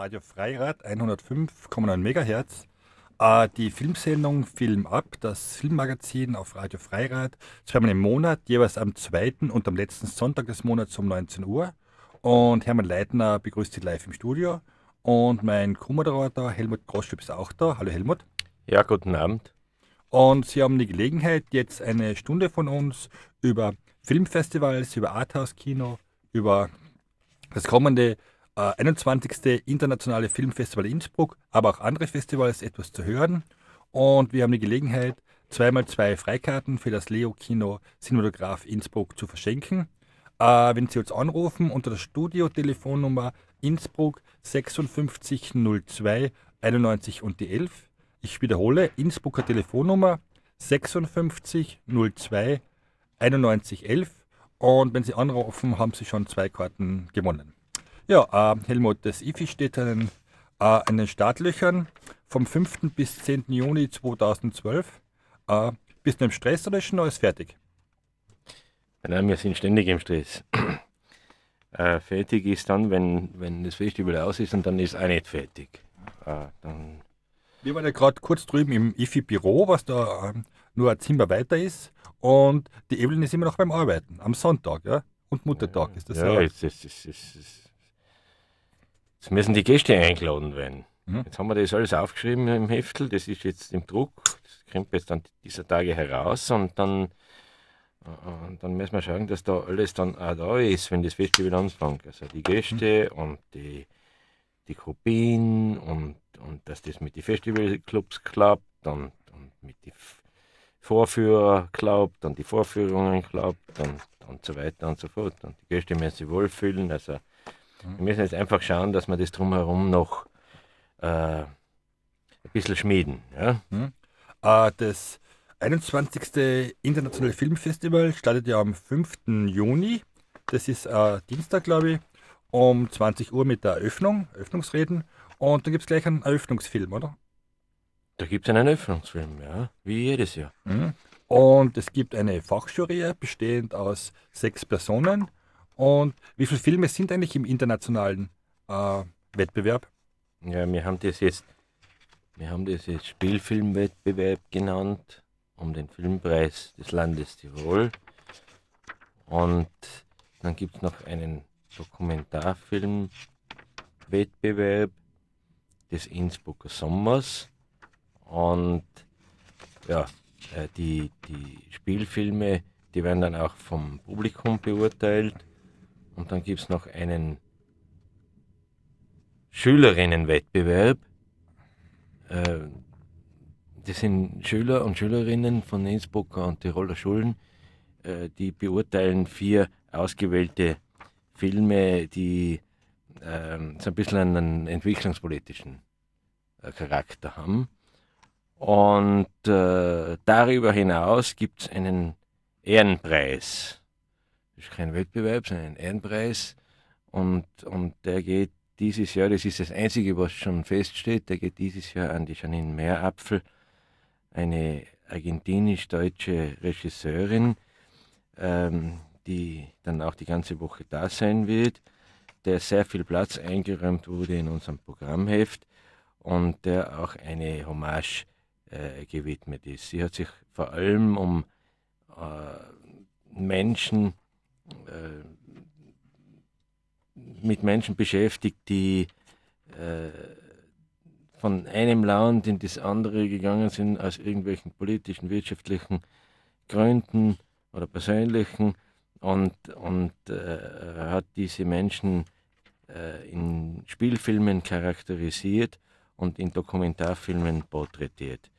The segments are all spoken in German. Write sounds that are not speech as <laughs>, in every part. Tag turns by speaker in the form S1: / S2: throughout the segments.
S1: Radio Freirad 105,9 MHz. Äh, die Filmsendung Film ab, das Filmmagazin auf Radio Freirad, zweimal im Monat, jeweils am zweiten und am letzten Sonntag des Monats um 19 Uhr. Und Hermann Leitner begrüßt Sie live im Studio. Und mein Co-Moderator Helmut Groschüpp ist auch da. Hallo Helmut.
S2: Ja, guten Abend.
S1: Und Sie haben die Gelegenheit, jetzt eine Stunde von uns über Filmfestivals, über Arthouse-Kino, über das kommende 21. Internationale Filmfestival Innsbruck, aber auch andere Festivals etwas zu hören. Und wir haben die Gelegenheit, zweimal zwei Freikarten für das Leo-Kino Cinematograph Innsbruck zu verschenken. Äh, wenn Sie uns anrufen unter der Studiotelefonnummer Innsbruck 5602 91 und die 11. Ich wiederhole, Innsbrucker Telefonnummer 5602 91 11. Und wenn Sie anrufen, haben Sie schon zwei Karten gewonnen. Ja, äh, Helmut, das IFI steht äh, in den Startlöchern vom 5. bis 10. Juni 2012. Äh, bist du im Stress oder ist schon alles fertig?
S2: Nein, wir sind ständig im Stress. <clears throat> äh, fertig ist dann, wenn, wenn das Festival aus ist und dann ist auch nicht fertig. Äh, dann
S1: wir waren ja gerade kurz drüben im IFI-Büro, was da ähm, nur ein Zimmer weiter ist. Und die Evelyn ist immer noch beim Arbeiten, am Sonntag, ja? Und Muttertag ist das
S2: ja. Ja, jetzt, jetzt, jetzt, jetzt, müssen die Gäste eingeladen werden. Mhm. Jetzt haben wir das alles aufgeschrieben im Heftel, das ist jetzt im Druck, das kommt jetzt dann dieser Tage heraus und dann und dann müssen wir schauen, dass da alles dann auch da ist, wenn das Festival anfängt. Also die Gäste mhm. und die, die Kopien und, und dass das mit den Festivalclubs klappt und, und mit den Vorführer klappt und die Vorführungen klappt und, und so weiter und so fort. Und die Gäste müssen sich wohlfühlen. Also. Wir müssen jetzt einfach schauen, dass wir das drumherum noch äh, ein bisschen schmieden. Ja?
S1: Mhm. Äh, das 21. Internationale Filmfestival startet ja am 5. Juni. Das ist äh, Dienstag, glaube ich, um 20 Uhr mit der Eröffnung, Eröffnungsreden. Und da gibt es gleich einen Eröffnungsfilm, oder?
S2: Da gibt es einen Eröffnungsfilm, ja, wie jedes Jahr.
S1: Mhm. Und es gibt eine Fachjury, bestehend aus sechs Personen. Und wie viele Filme sind eigentlich im internationalen äh, Wettbewerb?
S2: Ja, wir haben das jetzt, wir haben das jetzt Spielfilmwettbewerb genannt um den Filmpreis des Landes Tirol. Und dann gibt es noch einen Dokumentarfilmwettbewerb des Innsbrucker Sommers. Und ja, äh, die, die Spielfilme, die werden dann auch vom Publikum beurteilt. Und dann gibt es noch einen Schülerinnenwettbewerb. Äh, das sind Schüler und Schülerinnen von Innsbrucker und Tiroler Schulen, äh, die beurteilen vier ausgewählte Filme, die ähm, so ein bisschen einen entwicklungspolitischen äh, Charakter haben. Und darüber hinaus gibt es einen Ehrenpreis. Ist kein Wettbewerb, sondern ein Ehrenpreis. Und, und der geht dieses Jahr, das ist das Einzige, was schon feststeht, der geht dieses Jahr an die Janine Meerapfel eine argentinisch-deutsche Regisseurin, ähm, die dann auch die ganze Woche da sein wird, der sehr viel Platz eingeräumt wurde in unserem Programmheft und der auch eine Hommage äh, gewidmet ist. Sie hat sich vor allem um äh, Menschen, mit Menschen beschäftigt, die äh, von einem Land in das andere gegangen sind aus irgendwelchen politischen, wirtschaftlichen Gründen oder persönlichen und, und äh, hat diese Menschen äh, in Spielfilmen charakterisiert und in Dokumentarfilmen porträtiert.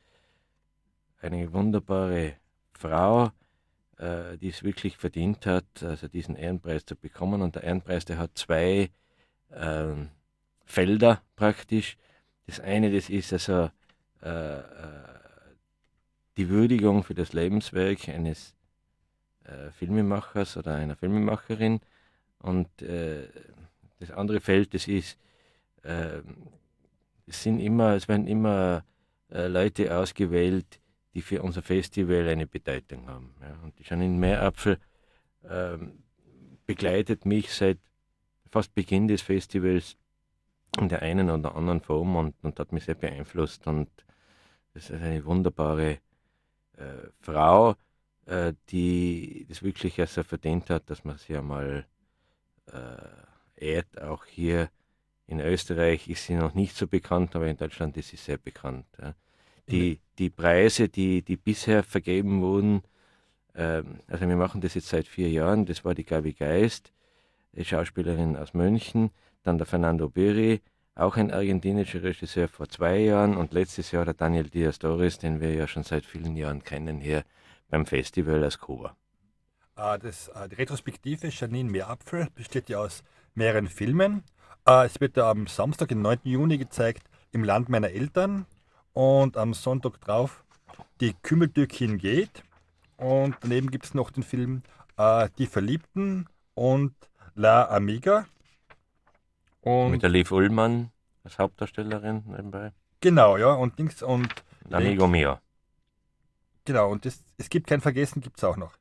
S2: Eine wunderbare Frau, äh, die es wirklich verdient hat, also diesen Ehrenpreis zu bekommen. Und der Ehrenpreis, der hat zwei ähm, Felder praktisch. Das eine, das ist also äh, äh, die Würdigung für das Lebenswerk eines äh, Filmemachers oder einer Filmemacherin. Und äh, das andere Feld, das ist, äh, es sind immer, es werden immer äh, Leute ausgewählt, die für unser Festival eine Bedeutung haben. Ja. Und die Janine Meerapfel ähm, begleitet mich seit fast Beginn des Festivals in der einen oder anderen Form und, und hat mich sehr beeinflusst. Und das ist eine wunderbare äh, Frau, äh, die das wirklich also verdient hat, dass man sie einmal äh, ehrt. Auch hier in Österreich ist sie noch nicht so bekannt, aber in Deutschland ist sie sehr bekannt. Ja. Die, die Preise, die, die bisher vergeben wurden, ähm, also wir machen das jetzt seit vier Jahren, das war die Gabi Geist, die Schauspielerin aus München, dann der Fernando Biri, auch ein argentinischer Regisseur vor zwei Jahren und letztes Jahr der Daniel Diaz Torres, den wir ja schon seit vielen Jahren kennen hier beim Festival aus Kuba.
S1: Äh, das, äh, die Retrospektive Janine Meerapfel besteht ja aus mehreren Filmen. Äh, es wird am Samstag, den 9. Juni, gezeigt im Land meiner Eltern und am Sonntag drauf die Kümmeltürkin geht. Und daneben gibt es noch den Film Die Verliebten und La Amiga.
S2: Und Mit der Liv Ullmann als Hauptdarstellerin nebenbei.
S1: Genau, ja. Und Dings und.
S2: Amigo mio.
S1: Genau, und das, es gibt kein Vergessen, gibt es auch noch.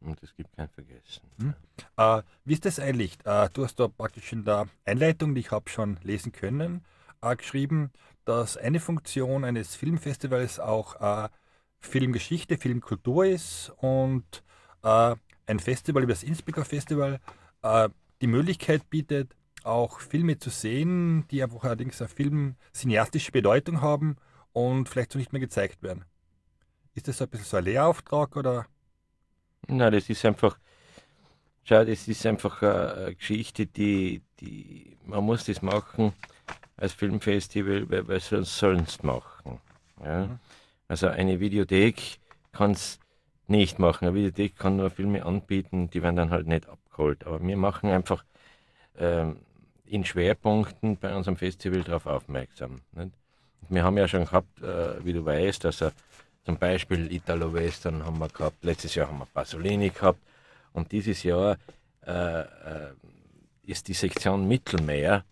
S2: Und es gibt kein Vergessen.
S1: Hm. Äh, wie ist das eigentlich? Äh, du hast da praktisch in der Einleitung, die ich habe schon lesen können, äh, geschrieben, dass eine Funktion eines Filmfestivals auch äh, Filmgeschichte, Filmkultur ist und äh, ein Festival wie das Innsbrucker Festival äh, die Möglichkeit bietet, auch Filme zu sehen, die einfach allerdings eine filmcineastische Bedeutung haben und vielleicht so nicht mehr gezeigt werden. Ist das so ein bisschen so ein Lehrauftrag oder?
S2: Nein, das ist einfach, schau, das ist einfach eine, Geschichte, die, die, man muss das machen als Filmfestival, weil sonst sonst machen. Ja? Mhm. Also eine Videothek kann es nicht machen. Eine Videothek kann nur Filme anbieten, die werden dann halt nicht abgeholt. Aber wir machen einfach ähm, in Schwerpunkten bei unserem Festival darauf aufmerksam. Nicht? Wir haben ja schon gehabt, äh, wie du weißt, also zum Beispiel Italo-Western haben wir gehabt, letztes Jahr haben wir Pasolini gehabt und dieses Jahr äh, äh, ist die Sektion Mittelmeer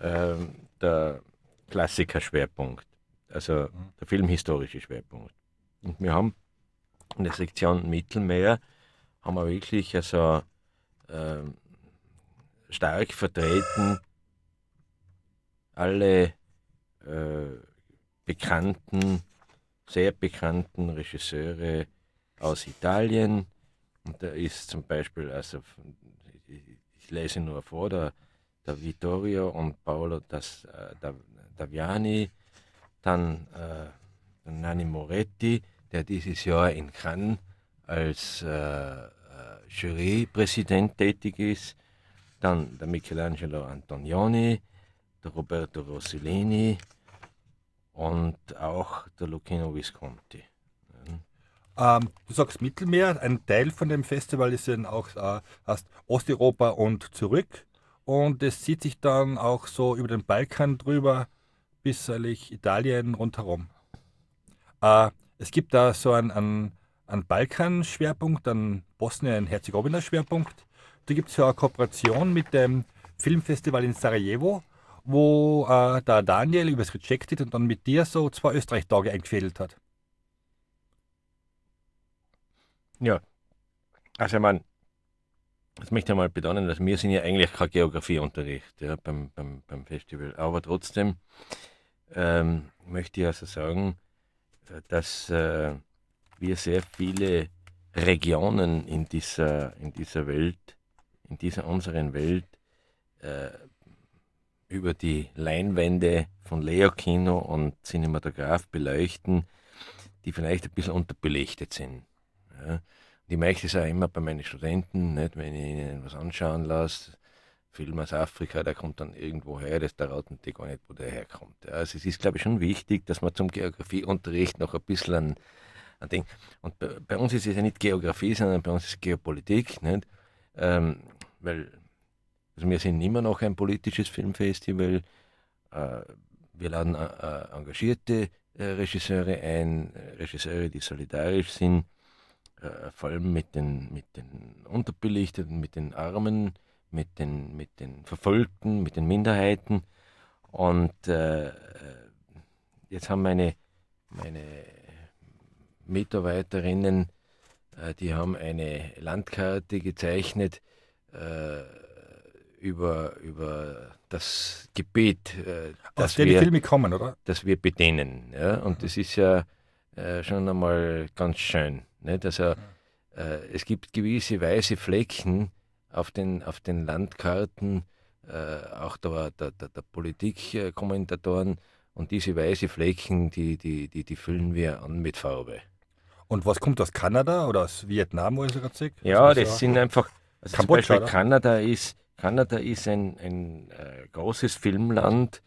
S2: äh, der Klassiker-Schwerpunkt, also mhm. der filmhistorische Schwerpunkt. Und wir haben in der Sektion Mittelmeer haben wir wirklich also ähm, stark vertreten alle äh, bekannten, sehr bekannten Regisseure aus Italien. Und da ist zum Beispiel, also ich lese nur vor, der, der Vittorio und Paolo das, äh, Daviani, dann äh, Nanni Moretti, der dieses Jahr in Cannes als äh, äh Jurypräsident tätig ist, dann der Michelangelo Antonioni, der Roberto Rossellini und auch der Lucchino Visconti.
S1: Ähm, du sagst Mittelmeer, ein Teil von dem Festival ist dann auch äh, Osteuropa und zurück. Und es zieht sich dann auch so über den Balkan drüber bis eigentlich Italien rundherum. Äh, es gibt da so einen, einen, einen Balkan-Schwerpunkt, einen Bosnien-Herzegowina-Schwerpunkt da gibt es ja eine Kooperation mit dem Filmfestival in Sarajevo, wo äh, der Daniel über das Rejected und dann mit dir so zwei Österreich-Tage eingefädelt hat.
S2: Ja, also ich meine, das möchte ich mal betonen, dass wir sind ja eigentlich kein Geografieunterricht ja, beim, beim, beim Festival, aber trotzdem ähm, möchte ich also sagen, dass äh, wir sehr viele Regionen in dieser, in dieser Welt in dieser unseren Welt äh, über die Leinwände von Leo-Kino und Cinematograph beleuchten, die vielleicht ein bisschen unterbelichtet sind. Ja. Ich möchte es auch immer bei meinen Studenten, nicht, wenn ich ihnen was anschauen lasse, Film aus Afrika, der kommt dann irgendwo her, das da raten die gar nicht, wo der herkommt. Also es ist, glaube ich, schon wichtig, dass man zum Geografieunterricht noch ein bisschen an, an Ding. Und bei, bei, uns ist es ja nicht Geografie, sondern bei uns ist es Geopolitik. Nicht? Ähm, weil also wir sind immer noch ein politisches Filmfestival. Äh, wir laden äh, äh engagierte äh, Regisseure ein, Regisseure, die solidarisch sind, äh, vor allem mit den, mit den Unterbelichteten, mit den Armen, mit den, mit den Verfolgten, mit den Minderheiten. Und jetzt haben meine, meine Mitarbeiterinnen, die haben eine Landkarte gezeichnet, äh, über, über das Gebiet, äh,
S1: das wir, Filme kommen, oder?
S2: Das wir bedienen. Ja? Und mhm. das ist ja äh, schon einmal ganz schön. Nicht? Also, äh, es gibt gewisse weiße Flecken auf den, auf den Landkarten, äh, auch der, der, der, der Politikkommentatoren. Und diese weiße Flecken, die, die, die, die füllen wir an mit Farbe.
S1: Und was kommt aus Kanada oder aus Vietnam, wo ich sogar sehe?
S2: Ja, das sind einfach. Also Kambodscha, zum Beispiel Kanada ist, Kanada ist ein, ein äh, großes Filmland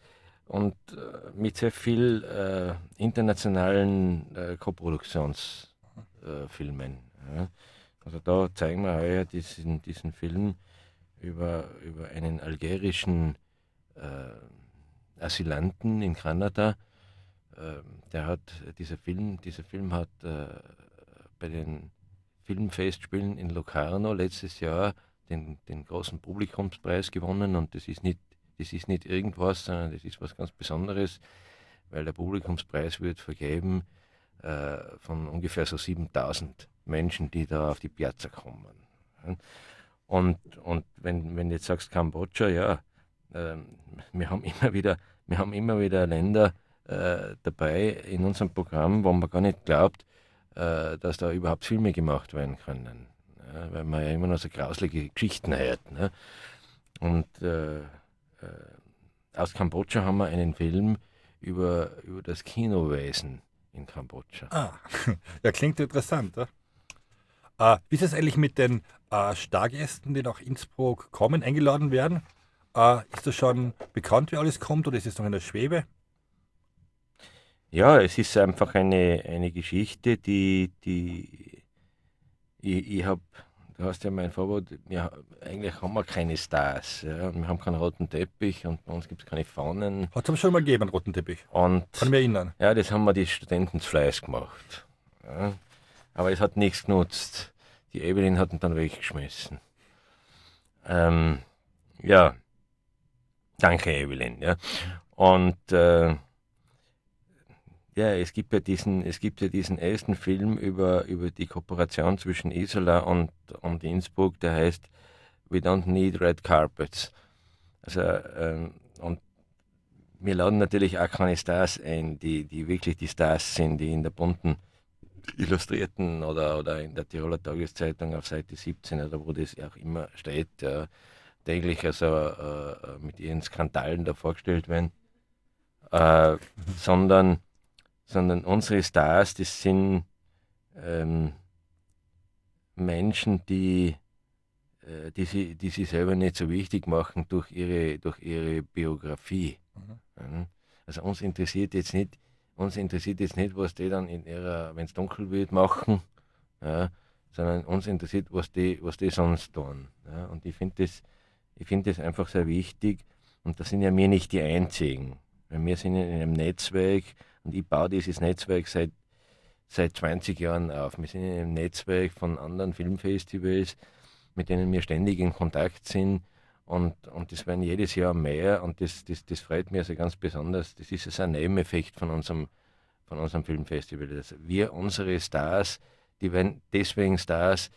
S2: und äh, mit sehr viel äh, internationalen äh, Koproduktionsfilmen. Ja. Also da zeigen wir heuer diesen, diesen Film über, über einen algerischen äh, Asylanten in Kanada. Ähm, der hat, dieser Film, dieser Film hat äh, bei den Filmfestspielen in Locarno letztes Jahr den, den großen Publikumspreis gewonnen und das ist nicht, das ist nicht irgendwas, sondern das ist was ganz Besonderes, weil der Publikumspreis wird vergeben äh, von ungefähr so 7000 Menschen, die da auf die Piazza kommen. Und, und wenn, wenn du jetzt sagst Kambodscha, ja, äh, wir haben immer wieder, wir haben immer wieder Länder äh, dabei in unserem Programm, wo man gar nicht glaubt, äh, dass da überhaupt Filme gemacht werden können. Ja, weil man ja immer noch so grauslige Geschichten hört. Ne? Und äh, aus Kambodscha haben wir einen Film über, über das Kinowesen in Kambodscha.
S1: Ah, <laughs> ja, klingt interessant. Ja? Äh, wie ist es eigentlich mit den äh, Stargästen, die nach Innsbruck kommen, eingeladen werden? Äh, ist das schon bekannt, wie alles kommt oder ist es noch in der Schwebe?
S2: Ja, es ist einfach eine, eine Geschichte, die, die ich, ich habe, du hast ja mein Vorwort, ja, eigentlich haben wir keine Stars. Ja, wir haben keinen roten Teppich und bei uns gibt es keine Fahnen.
S1: Hat es schon mal gegeben, einen roten Teppich?
S2: Und,
S1: Kann ich mich erinnern.
S2: Ja, das haben wir die Studenten zu Fleiß gemacht. Ja. Aber es hat nichts genutzt. Die Evelyn hat ihn dann weggeschmissen. Ähm, ja, danke Evelyn. Ja. Und äh, ja, es gibt ja diesen, es gibt ja diesen ersten Film über, über die Kooperation zwischen Isola und, und Innsbruck, der heißt We Don't Need Red Carpets. Also, ähm, und wir laden natürlich auch keine Stars ein, die, die wirklich die Stars sind, die in der bunten Illustrierten oder, oder in der Tiroler Tageszeitung auf Seite 17 oder wo das auch immer steht, ja, täglich also äh, mit ihren Skandalen da vorgestellt werden, äh, sondern sondern unsere Stars, das sind ähm, Menschen, die, äh, die, sie, die sie selber nicht so wichtig machen durch ihre, durch ihre Biografie. Mhm. Also uns interessiert jetzt nicht, uns interessiert jetzt nicht, was die dann in ihrer, wenn es dunkel wird, machen, ja, sondern uns interessiert, was die, was die sonst tun. Ja. Und ich finde das, find das einfach sehr wichtig. Und da sind ja wir nicht die Einzigen. Weil wir sind in einem Netzwerk, und ich baue dieses Netzwerk seit, seit 20 Jahren auf. Wir sind in einem Netzwerk von anderen Filmfestivals, mit denen wir ständig in Kontakt sind. Und, und das werden jedes Jahr mehr und das, das, das freut mich also ganz besonders. Das ist also ein Nebeneffekt von unserem, von unserem Filmfestival. Also wir, unsere Stars, die werden deswegen Stars,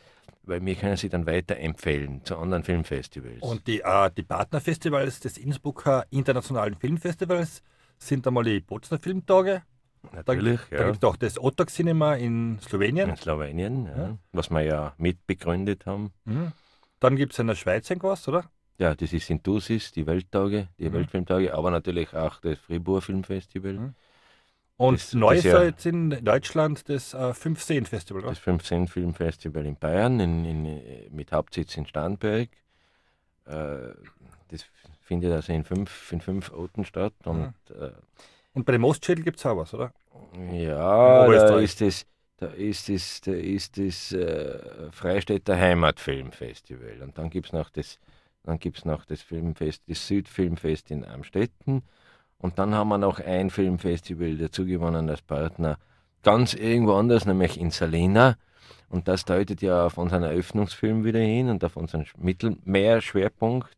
S2: weil wir können sie dann weiterempfehlen zu anderen Filmfestivals.
S1: Und die, äh, die Partnerfestivals des Innsbrucker Internationalen Filmfestivals sind einmal die Potsdamer Filmtage.
S2: Natürlich,
S1: da, ja. Da gibt es auch das Otak Cinema in Slowenien.
S2: In Slowenien, ja. ja. Was wir ja mitbegründet haben.
S1: Mhm. Dann gibt es in der Schweiz irgendwas, oder?
S2: Ja, das ist in Tusis, die Welttage, die mhm. Weltfilmtage, aber natürlich auch das Fribourg Filmfestival. Mhm.
S1: Und das, neu ist ja jetzt in Deutschland das äh, 15 Festival, oder?
S2: Das 15 Filmfestival in Bayern in, in, mit Hauptsitz in Starnberg. Äh, das findet also in fünf, in fünf Orten statt. Und, ja. äh,
S1: und bei dem Ostschädel gibt es auch was, oder?
S2: Ja, da ist es, da ist es, da ist das äh, Freistädter Heimatfilmfestival. Und dann gibt es noch das, dann gibt's noch das Filmfest, das Südfilmfest in Amstetten. Und dann haben wir noch ein Filmfestival dazu gewonnen als Partner, ganz irgendwo anders, nämlich in Salina. Und das deutet ja auf unseren Eröffnungsfilm wieder hin und auf unseren Mittelmeerschwerpunkt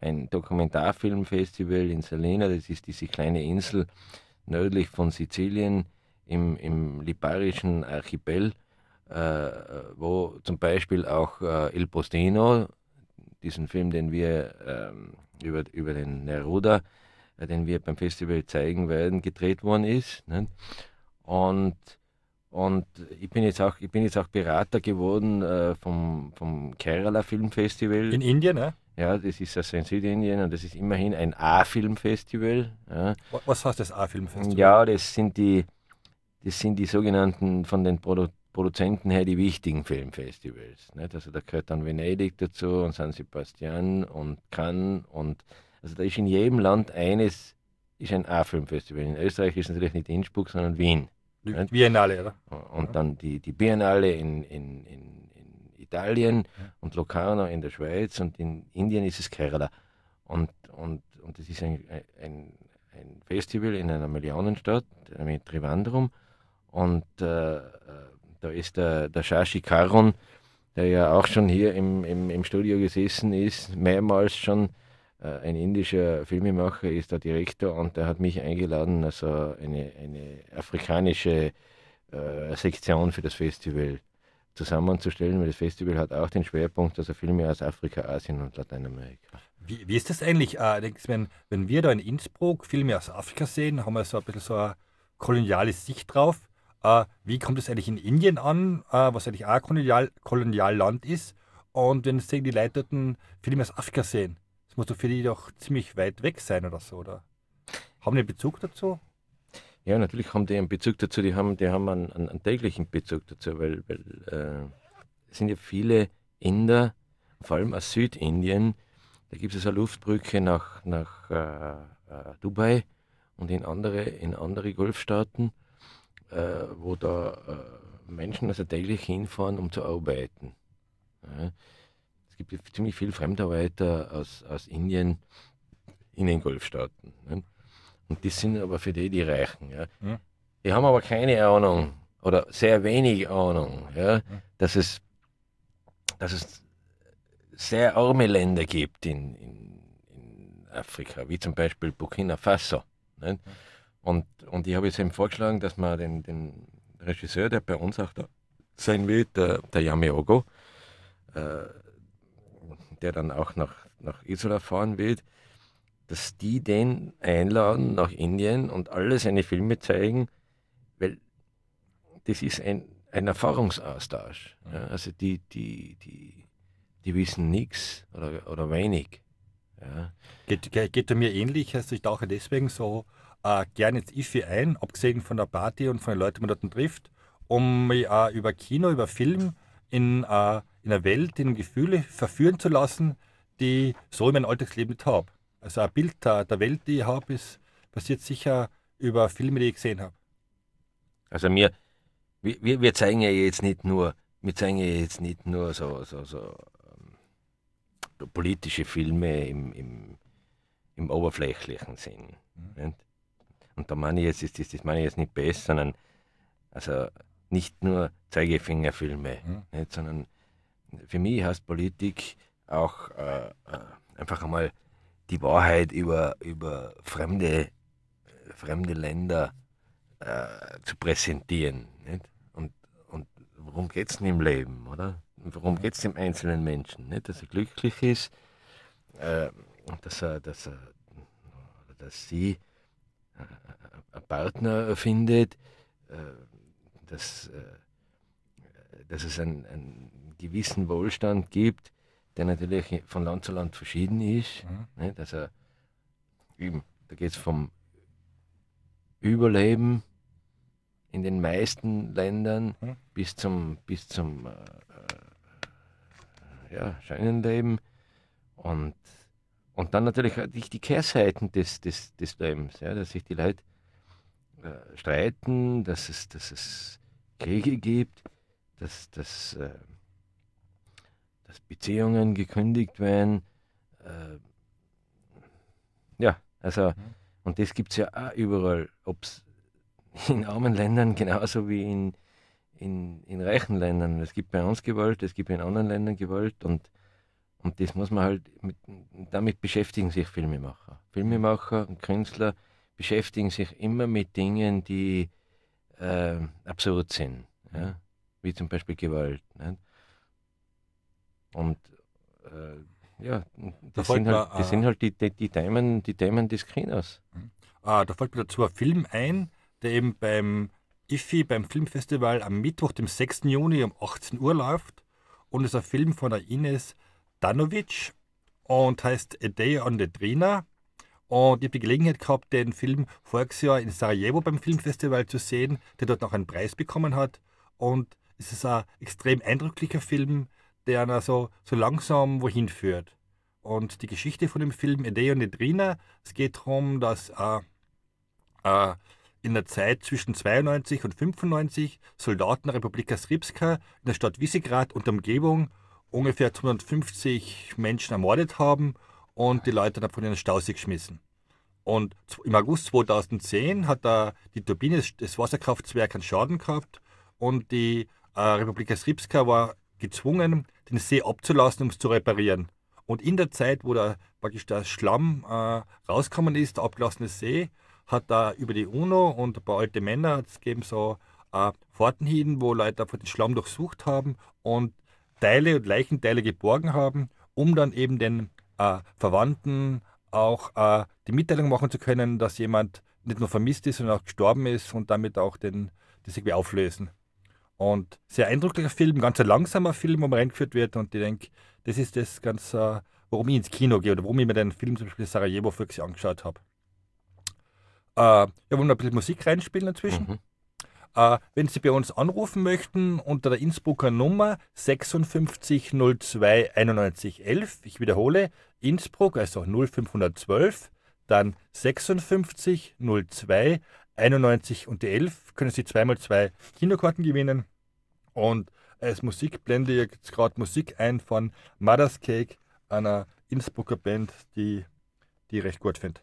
S2: ein Dokumentarfilmfestival in Salena, das ist diese kleine Insel nördlich von Sizilien im, im liparischen Archipel, äh, wo zum Beispiel auch äh, Il Postino, diesen Film, den wir ähm, über, über den Neruda, äh, den wir beim Festival zeigen werden, gedreht worden ist. Nicht? Und, und ich bin jetzt auch, ich bin jetzt auch Berater geworden äh, vom, vom Kerala Filmfestival.
S1: In Indien, ne?
S2: Ja, das ist also in Südindien und das ist immerhin ein A-Filmfestival. Ja.
S1: Was heißt das A-Filmfestival?
S2: Ja, das sind die, das sind die sogenannten von den Produ Produzenten her die wichtigen Filmfestivals. Nicht? Also da gehört dann Venedig dazu und San Sebastian und Cannes und also da ist in jedem Land eines ist ein A-Filmfestival. In Österreich ist es natürlich nicht Innsbruck, sondern Wien.
S1: Die Biennale, oder?
S2: Und ja. dann die, die Biennale in, in, in Italien und Locarno in der Schweiz und in Indien ist es Kerala. Und, und, und das ist ein, ein, ein Festival in einer Millionenstadt, nämlich Trivandrum. Und äh, äh, da ist der, der Shashi Karun, der ja auch schon hier im, im, im Studio gesessen ist, mehrmals schon äh, ein indischer Filmemacher, ist der Direktor und der hat mich eingeladen, also eine, eine afrikanische äh, Sektion für das Festival zusammenzustellen, weil das Festival hat auch den Schwerpunkt, also Filme aus Afrika, Asien und Lateinamerika.
S1: Wie, wie ist das eigentlich? Äh, wenn, wenn wir da in Innsbruck Filme aus Afrika sehen, haben wir so ein bisschen so eine koloniale Sicht drauf. Äh, wie kommt es eigentlich in Indien an, äh, was eigentlich auch ein Kolonial, Kolonialland ist? Und wenn sehen die Leute dort Filme aus Afrika sehen, das muss doch für die doch ziemlich weit weg sein oder so, oder? Haben die einen Bezug dazu?
S2: Ja, natürlich haben die einen Bezug dazu, die haben, die haben einen, einen, einen täglichen Bezug dazu, weil, weil äh, es sind ja viele Inder, vor allem aus Südindien, da gibt es eine Luftbrücke nach, nach äh, äh, Dubai und in andere, in andere Golfstaaten, äh, wo da äh, Menschen also täglich hinfahren, um zu arbeiten. Ja. Es gibt ziemlich viele Fremdarbeiter aus, aus Indien in den Golfstaaten. Ne? Und die sind aber für die die Reichen. Ja. Hm. Die haben aber keine Ahnung oder sehr wenig Ahnung, ja, hm. dass, es, dass es sehr arme Länder gibt in, in, in Afrika, wie zum Beispiel Burkina Faso. Hm. Und, und ich habe jetzt eben vorgeschlagen, dass man den, den Regisseur, der bei uns auch da sein wird, der, der Yameogo, äh, der dann auch nach, nach Isola fahren wird, dass die den einladen nach Indien und alle seine Filme zeigen, weil das ist ein, ein Erfahrungsaustausch. Ja, also die, die, die, die wissen nichts oder, oder wenig. Ja.
S1: Geht, geht, geht mir ähnlich, also ich tauche deswegen so äh, gerne ins IFI ein, abgesehen von der Party und von den Leuten, die man dort trifft, um mich äh, über Kino, über Film in, äh, in einer Welt, in Gefühle verführen zu lassen, die so in meinem Alltagsleben nicht habe. Also ein Bild der, der Welt, die ich habe, ist basiert sicher über Filme, die ich gesehen habe.
S2: Also mir, wir, wir zeigen ja jetzt nicht nur, wir zeigen ja jetzt nicht nur so, so, so ähm, politische Filme im, im, im oberflächlichen Sinn. Mhm. Und da meine ich jetzt, das, das meine ich jetzt nicht besser, sondern also nicht nur Zeigefingerfilme, mhm. nicht, sondern für mich heißt Politik auch äh, äh einfach einmal die Wahrheit über, über fremde, fremde Länder äh, zu präsentieren. Nicht? Und, und worum geht es denn im Leben, oder? Worum geht es dem einzelnen Menschen? Nicht? Dass er glücklich ist, äh, dass, er, dass, er, dass sie äh, einen Partner findet, äh, dass, äh, dass es einen, einen gewissen Wohlstand gibt, der natürlich von Land zu Land verschieden ist. Mhm. Nicht? Also, eben, da geht es vom Überleben in den meisten Ländern mhm. bis zum, bis zum äh, äh, ja, Scheunenleben und, und dann natürlich die, die Kehrseiten des, des, des Lebens, ja, dass sich die Leute äh, streiten, dass es, dass es Kriege gibt, dass, dass äh, dass Beziehungen gekündigt werden. Äh, ja, also, mhm. und das gibt es ja auch überall, ob es in armen Ländern genauso wie in, in, in reichen Ländern. Es gibt bei uns Gewalt, es gibt in anderen Ländern Gewalt und, und das muss man halt, mit, damit beschäftigen sich Filmemacher. Filmemacher und Künstler beschäftigen sich immer mit Dingen, die äh, absurd sind, ja? wie zum Beispiel Gewalt. Nicht? Und äh, ja,
S1: Da
S2: das
S1: fällt
S2: sind
S1: mir,
S2: halt, das
S1: äh,
S2: sind halt die, die, die, Themen, die Themen des Kinos.
S1: Äh, da fällt mir dazu ein Film ein, der eben beim IFI, beim Filmfestival am Mittwoch, dem 6. Juni um 18 Uhr läuft. Und ist ein Film von der Ines Danovic und heißt A Day on the Drina. Und ich habe die Gelegenheit gehabt, den Film voriges Jahr in Sarajevo beim Filmfestival zu sehen, der dort noch einen Preis bekommen hat. Und es ist ein extrem eindrücklicher Film, der einer so, so langsam wohin führt. Und die Geschichte von dem Film A Day on the Drina, es geht darum, dass äh, äh, in der Zeit zwischen 92 und 95 Soldaten der Republika Srpska in der Stadt Visegrad und der Umgebung ungefähr 250 Menschen ermordet haben und die Leute dann von den Stausee geschmissen. Und im August 2010 hat da die Turbine des- des Wasserkraftwerks einen Schaden gehabt und die äh, Republika Srpska war gezwungen, den See abzulassen, um es zu reparieren. Und in der Zeit, wo da praktisch der Schlamm äh, rausgekommen ist, der abgelassene See, hat da über die UNO und ein paar alte Männer es gegeben so äh, Fahrten hin, wo Leute einfach den Schlamm durchsucht haben und Teile und Leichenteile geborgen haben, um dann eben den äh, Verwandten auch äh, die Mitteilung machen zu können, dass jemand nicht nur vermisst ist, sondern auch gestorben ist und damit auch den, das irgendwie auflösen. Und sehr eindrücklicher Film, ganz ein langsamer Film, wo man reingeführt wird und ich denke, das ist das ganz, äh, warum ich ins Kino gehe oder warum ich mir den Film zum Beispiel Sarajevo für sie angeschaut habe. Äh, ja, wollen wir ein bisschen Musik reinspielen inzwischen?
S2: Mhm.
S1: Äh, wenn Sie bei uns anrufen möchten, unter der Innsbrucker Nummer 5602 9111, ich wiederhole, Innsbruck, also 0512, dann 5602 91 und die 11, können Sie zweimal zwei Kinokarten gewinnen. Und als Musik blende ich jetzt gerade Musik ein von Mother's Cake, einer Innsbrucker Band, die, die recht gut finde.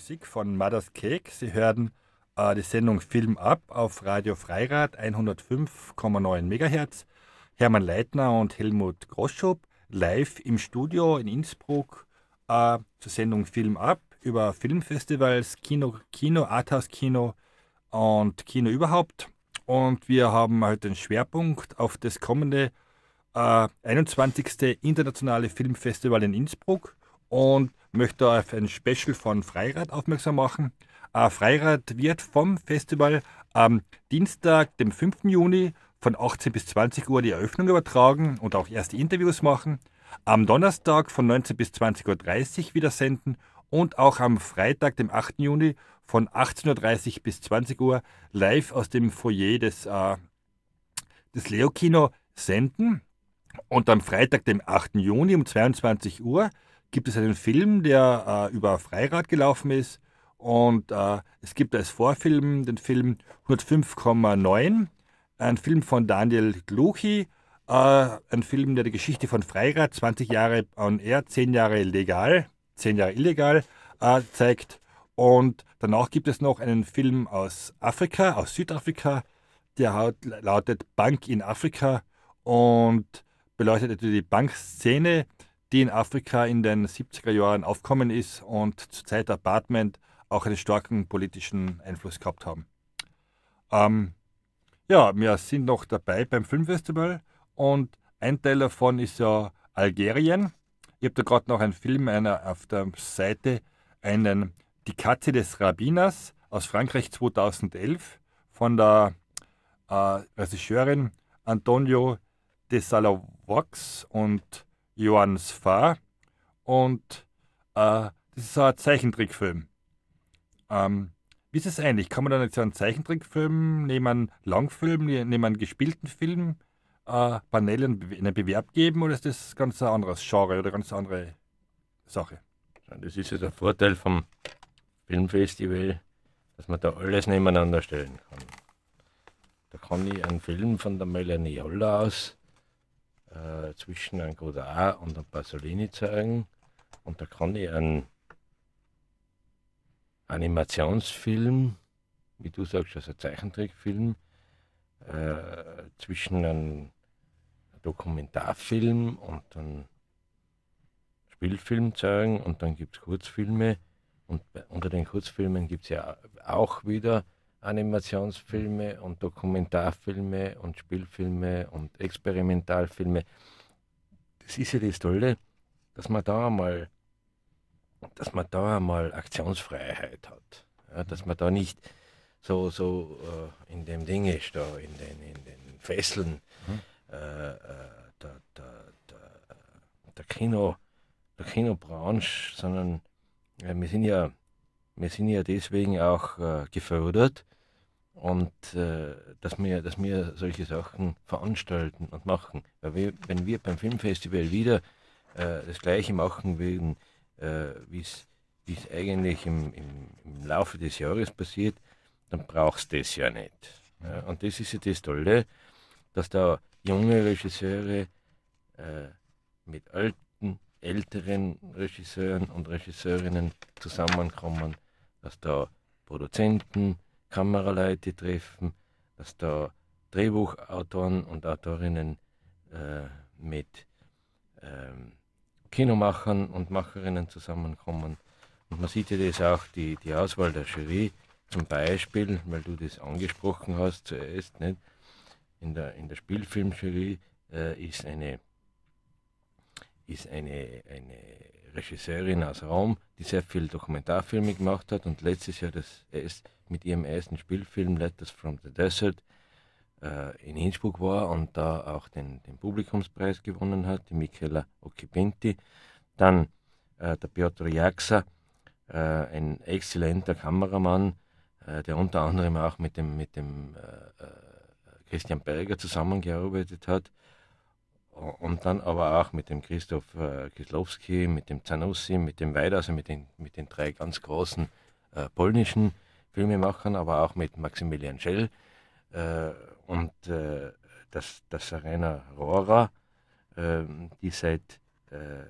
S1: Musik von Mother's Cake. Sie hören äh, die Sendung Film ab auf Radio Freirad 105,9 MHz. Hermann Leitner und Helmut Groschop live im Studio in Innsbruck äh, zur Sendung Film ab über Filmfestivals, Kino, Kino, Arthouse-Kino und Kino überhaupt. Und wir haben halt den Schwerpunkt auf das kommende äh, 21. Internationale Filmfestival in Innsbruck und möchte auf ein Special von Freirad aufmerksam machen. Äh, Freirad wird vom Festival am Dienstag, dem 5. Juni von 18 bis 20 Uhr die Eröffnung übertragen und auch erste Interviews machen. Am Donnerstag von 19 bis 20.30 Uhr wieder senden und auch am Freitag, dem 8. Juni von 18.30 Uhr bis 20 Uhr live aus dem Foyer des, äh, des Leo Kino senden. Und am Freitag, dem 8. Juni um 22 Uhr gibt es einen Film, der äh, über Freirad gelaufen ist. Und äh, es gibt als Vorfilm den Film 105,9 ein Film von Daniel Gluchi, äh, ein Film, der die Geschichte von Freirad, 20 Jahre on air, 10 Jahre legal, 10 Jahre illegal, äh, zeigt. Und danach gibt es noch einen Film aus Afrika, aus Südafrika, der lautet Bank in Afrika und beleuchtet die Bankszene, die in Afrika in den 70er Jahren aufkommen ist und zur Zeit Apartment auch einen starken politischen Einfluss gehabt haben. Ähm, ja, wir sind noch dabei beim Filmfestival und ein Teil davon ist ja Algerien. Ich habe da gerade noch einen Film einer auf der Seite, einen Die Katze des Rabbiners aus Frankreich 2011 von der äh, Regisseurin Antonio de Salavox und Johann Sfar. Und äh, das ist so ein Zeichentrickfilm. Ähm, wie ist es eigentlich? Kann man dann jetzt einen Zeichentrickfilm neben einem Langfilm, neben einem gespielten Film äh, Paneelen einen Bewerb geben oder ist das ganz ein anderes Genre oder ganz andere Sache?
S2: Das ist ja der Vorteil vom Filmfestival, dass man da alles nebeneinander stellen kann. Da kann ich einen Film von der Melanie Jolla aus äh, zwischen einem Godard und einem Pasolini zeigen. Und da kann ich einen Animationsfilm, wie du sagst, also Zeichentrickfilm, äh, zwischen einem Dokumentarfilm und einem Spielfilm zeigen. Und dann gibt es Kurzfilme. Und unter den Kurzfilmen gibt es ja auch wieder Animationsfilme und Dokumentarfilme und Spielfilme und Experimentalfilme. Das ist ja das Tolle, dass man da einmal dass man da einmal Aktionsfreiheit hat. Ja, dass man da nicht so, so äh, in dem Ding ist, da in den, in den Fesseln mhm. äh, äh, der, der, der, der, Kino, der Kinobranche, sondern wir, sind ja, wir sind ja deswegen auch äh, gefördert und äh, dass, wir, dass wir solche Sachen veranstalten und machen. Weil wir, wenn wir beim Filmfestival wieder äh, das Gleiche machen würden, äh, wie es eigentlich im, im, im, Laufe des Jahres passiert, dann brauchst du das ja nicht. Ja, und das ist ja das Tolle, dass da junge Regisseure äh, mit alten, älteren Regisseuren und Regisseurinnen zusammenkommen, dass da Produzenten, Kameraleute treffen, dass da Drehbuchautoren und Autorinnen äh, mit ähm, Kinomachern und Macherinnen zusammenkommen. Und man sieht ja das auch, die, die Auswahl der Jury, zum Beispiel, weil du das angesprochen hast zuerst, nicht? In, der, in der Spielfilmjury äh, ist eine, ist eine, eine Regisseurin aus Rom, die sehr viel Dokumentarfilme gemacht hat und letztes Jahr das mit ihrem ersten Spielfilm Letters from the Desert äh, in Innsbruck war und da auch den, den Publikumspreis gewonnen hat, die Michela Occipinti. Dann äh, der Piotr Jaxa, äh, ein exzellenter Kameramann, äh, der unter anderem auch mit dem, mit dem äh, äh, Christian Berger zusammengearbeitet hat. Und dann aber auch mit dem Christoph Kislowski, mit dem Zanussi, mit dem Weid, also mit den, mit den drei ganz großen polnischen Filmemachern, aber auch mit Maximilian Schell und äh, das, das Arena Rora, äh, die seit äh,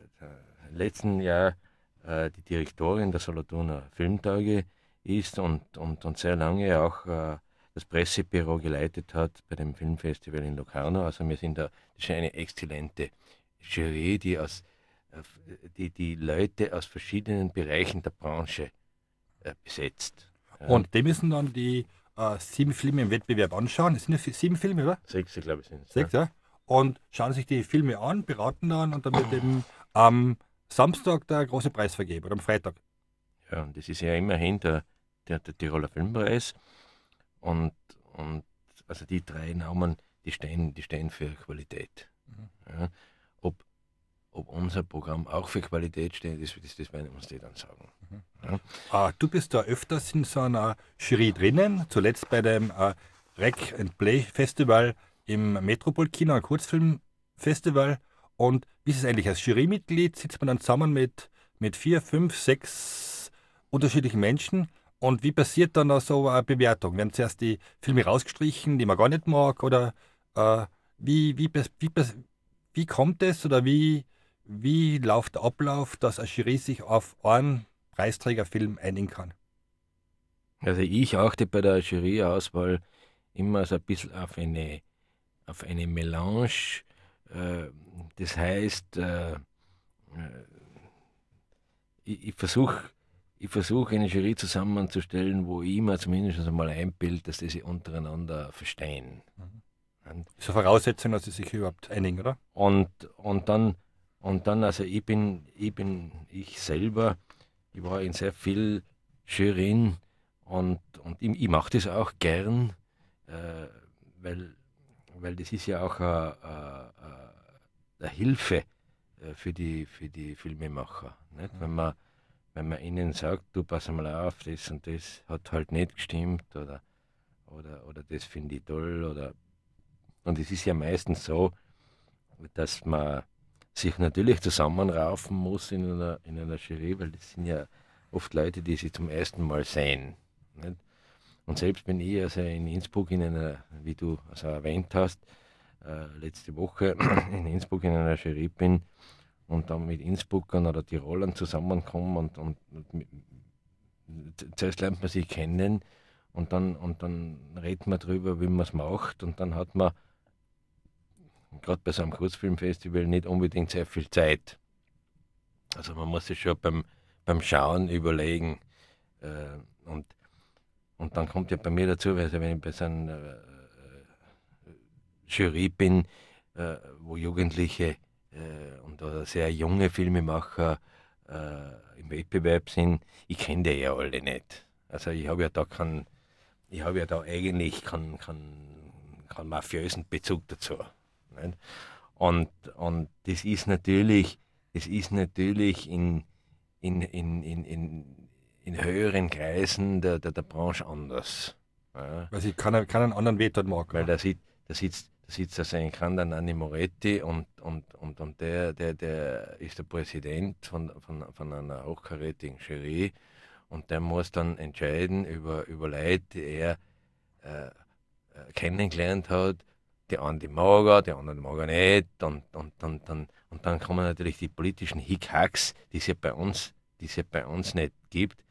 S2: letzten Jahr äh, die Direktorin der Solothurner Filmtage ist und, und, und sehr lange auch äh, das Pressebüro geleitet hat bei dem Filmfestival in Locarno. Also wir sind da, das ist eine exzellente Jury, die, aus, äh, die, die Leute aus verschiedenen Bereichen der Branche äh, besetzt.
S1: Ja. Und die müssen dann die äh, sieben Filme im Wettbewerb anschauen. Es sind ja sieben Filme, oder?
S2: Sechs, glaube ich, sind
S1: es. Sechs, ja. ja. Und schauen sich die Filme an, beraten dann und dann wird eben am Samstag der große Preis vergeben oder am Freitag.
S2: Ja, und das ist ja immerhin der, der, der Tiroler Filmpreis. Und, und also die drei Namen, die stehen, die stehen für Qualität. Mhm. Ja, ob, ob unser Programm auch für Qualität steht, das, das, das werden uns die dann sagen.
S1: Ja. Ah, du bist da öfters in so einer Jury drinnen, zuletzt bei dem äh, Rec and Play Festival im Metropol-Kino, ein Kurzfilmfestival. Und wie ist es eigentlich? Als Jurymitglied sitzt man dann zusammen mit, mit vier, fünf, sechs unterschiedlichen Menschen und wie passiert dann so eine Bewertung? Werden zuerst die Filme rausgestrichen, die man gar nicht mag? Oder äh, wie, wie, wie, wie kommt es oder wie, wie läuft der Ablauf, dass ein Jury sich auf einen Preisträgerfilm einigen kann?
S2: Also ich achte bei der Juryauswahl immer so ein bisschen auf eine, auf eine Melange. Äh, das heißt, äh, äh ich, versuche ich versuche eine Jury zusammenzustellen, wo ich mir zumindest einmal einbild, dass die sich untereinander verstehen.
S1: Mhm. Eine Voraussetzung, dass sie sich überhaupt einigen, oder?
S2: Und, und dann, und dann, also ich bin, ich bin, ich selber, ich war in sehr viel Jurien und, und ich, ich mache das auch gern, äh, weil, weil das ist ja auch eine, eine, eine Hilfe äh, für die, für die Filmemacher. Nicht? Wenn man wenn man ihnen sagt, du pass mal auf, das und das hat halt nicht gestimmt oder, oder, oder das finde ich toll oder und es ist ja meistens so, dass man sich natürlich zusammenraufen muss in einer, in einer Jury, weil das sind ja oft Leute, die sie zum ersten Mal sehen. Nicht? Und selbst wenn ich also in Innsbruck in einer, wie du also erwähnt hast, äh, letzte Woche <clears throat> in Innsbruck in einer Jury bin, und dann mit Innsbruckern oder Tirolern zusammenkommen und, und, und zuerst lernt man sich kennen und dann, und dann redet man darüber, wie man es macht und dann hat man gerade bei so einem Kurzfilmfestival nicht unbedingt sehr viel Zeit. Also man muss sich schon beim, beim Schauen überlegen. Äh, und, und dann kommt ja bei mir dazu, also wenn ich bei so einer äh, äh Jury bin, äh, wo Jugendliche äh, und oder sehr junge Filmemacher äh, im Wettbewerb sind, ich kenne die ja alle nicht. Also ich habe ja da keinen, ich habe ja da eigentlich keinen, keinen, keinen mafiösen Bezug dazu. Nicht? Und, und das ist natürlich, das ist natürlich in, in, in, in, in, in höheren Kreisen der, der, der Branche anders.
S1: Ja. Weil sie keinen, keinen anderen Wert dort mag.
S2: Weil da, sit, da sitzt sitzt also in Kandan Anni Moretti und, und, und, und der, der, der ist der Präsident von, von, von einer hochkarätigen Jury und der muss dann entscheiden über, über Leute, die er äh, äh kennengelernt hat. Die einen die mag er, die anderen mag er nicht. Und, und, und, und, und dann kommen natürlich die politischen Hickhacks, die es ja bei uns, die es ja bei uns nicht gibt,